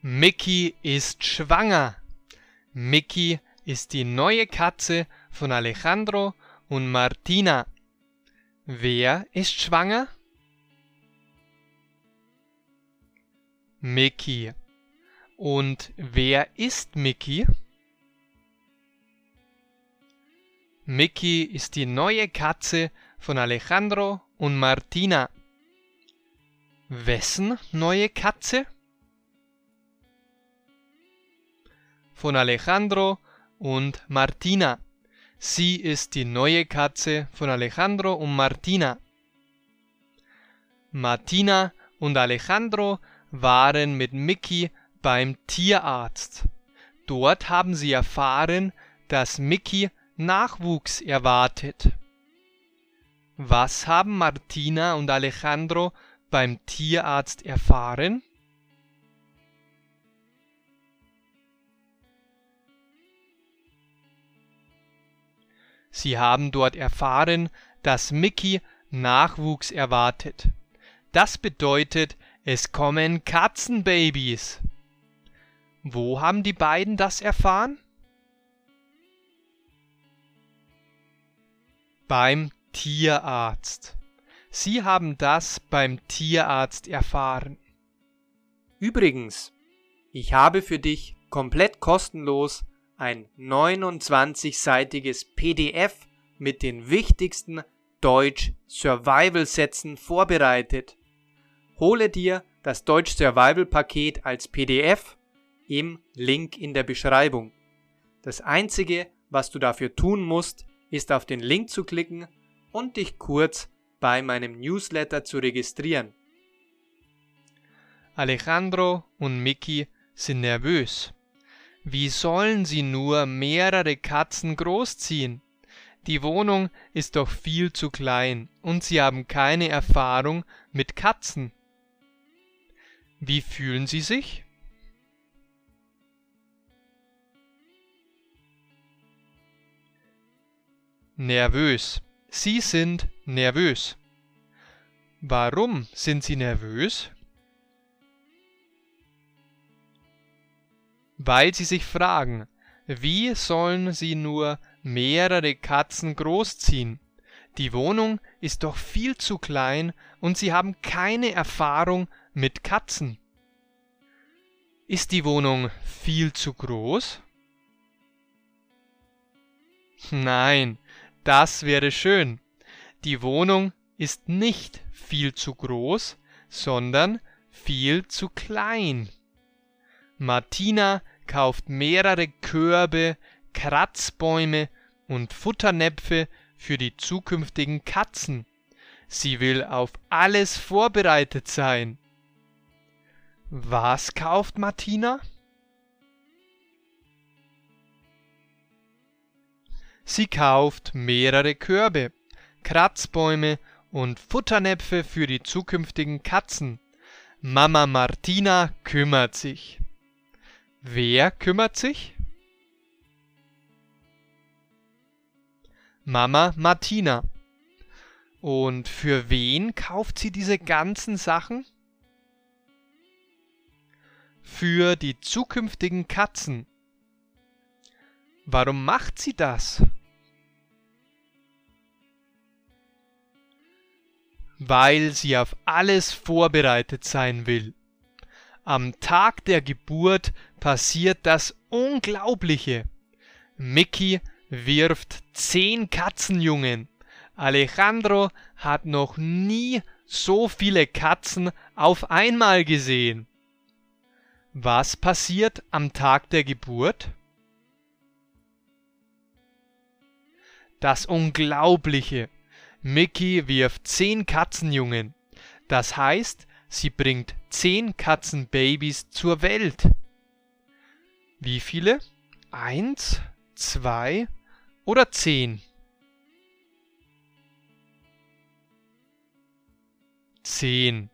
Mickey ist schwanger. Mickey ist die neue Katze von Alejandro und Martina. Wer ist schwanger? Mickey. Und wer ist Mickey? Mickey ist die neue Katze von Alejandro und Martina. Wessen neue Katze? Von Alejandro und Martina. Sie ist die neue Katze von Alejandro und Martina. Martina und Alejandro waren mit Mickey beim Tierarzt. Dort haben sie erfahren, dass Mickey Nachwuchs erwartet. Was haben Martina und Alejandro beim Tierarzt erfahren? Sie haben dort erfahren, dass Mickey Nachwuchs erwartet. Das bedeutet, es kommen Katzenbabys. Wo haben die beiden das erfahren? Beim Tierarzt. Sie haben das beim Tierarzt erfahren. Übrigens, ich habe für dich komplett kostenlos ein 29-seitiges PDF mit den wichtigsten Deutsch Survival Sätzen vorbereitet. Hole dir das Deutsch Survival Paket als PDF im Link in der Beschreibung. Das einzige, was du dafür tun musst, ist auf den Link zu klicken und dich kurz bei meinem Newsletter zu registrieren. Alejandro und Mickey sind nervös. Wie sollen sie nur mehrere Katzen großziehen? Die Wohnung ist doch viel zu klein und sie haben keine Erfahrung mit Katzen. Wie fühlen sie sich? Nervös. Sie sind nervös. Warum sind Sie nervös? Weil Sie sich fragen, wie sollen Sie nur mehrere Katzen großziehen? Die Wohnung ist doch viel zu klein und Sie haben keine Erfahrung mit Katzen. Ist die Wohnung viel zu groß? Nein, das wäre schön. Die Wohnung ist nicht viel zu groß, sondern viel zu klein. Martina kauft mehrere Körbe, Kratzbäume und Futternäpfe für die zukünftigen Katzen. Sie will auf alles vorbereitet sein. Was kauft Martina? Sie kauft mehrere Körbe, Kratzbäume und Futternäpfe für die zukünftigen Katzen. Mama Martina kümmert sich. Wer kümmert sich? Mama Martina. Und für wen kauft sie diese ganzen Sachen? Für die zukünftigen Katzen. Warum macht sie das? weil sie auf alles vorbereitet sein will. Am Tag der Geburt passiert das Unglaubliche. Mickey wirft zehn Katzenjungen. Alejandro hat noch nie so viele Katzen auf einmal gesehen. Was passiert am Tag der Geburt? Das Unglaubliche. Mickey wirft zehn Katzenjungen. Das heißt, sie bringt zehn Katzenbabys zur Welt. Wie viele? Eins, zwei oder zehn? Zehn.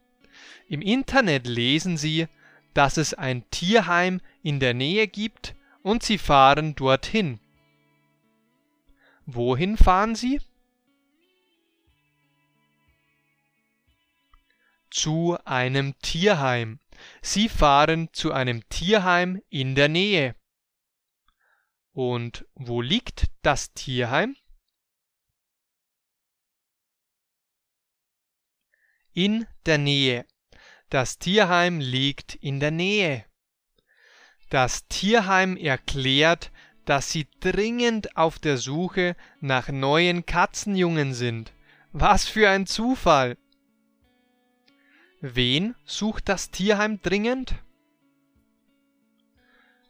Im Internet lesen Sie, dass es ein Tierheim in der Nähe gibt und Sie fahren dorthin. Wohin fahren Sie? Zu einem Tierheim. Sie fahren zu einem Tierheim in der Nähe. Und wo liegt das Tierheim? In der Nähe. Das Tierheim liegt in der Nähe. Das Tierheim erklärt, dass sie dringend auf der Suche nach neuen Katzenjungen sind. Was für ein Zufall! Wen sucht das Tierheim dringend?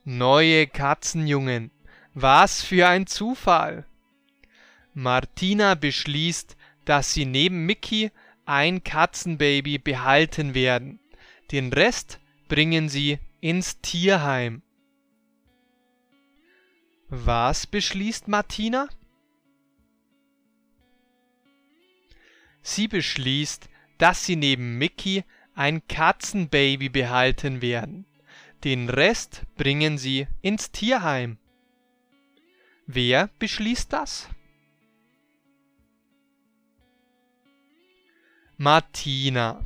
Neue Katzenjungen. Was für ein Zufall! Martina beschließt, dass sie neben Mickey ein Katzenbaby behalten werden. Den Rest bringen sie ins Tierheim. Was beschließt Martina? Sie beschließt, dass sie neben Mickey ein Katzenbaby behalten werden. Den Rest bringen sie ins Tierheim. Wer beschließt das? Martina.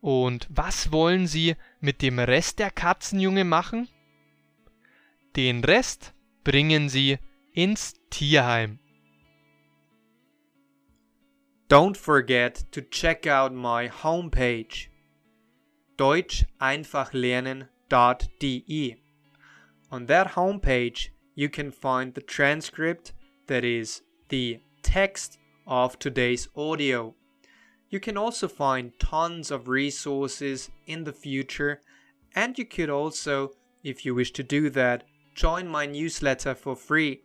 Und was wollen Sie mit dem Rest der Katzenjunge machen? Den Rest bringen Sie ins Tierheim. Don't forget to check out my homepage deutscheinfachlernen.de. On that homepage, you can find the transcript, that is, the text of today's audio. You can also find tons of resources in the future, and you could also, if you wish to do that, join my newsletter for free.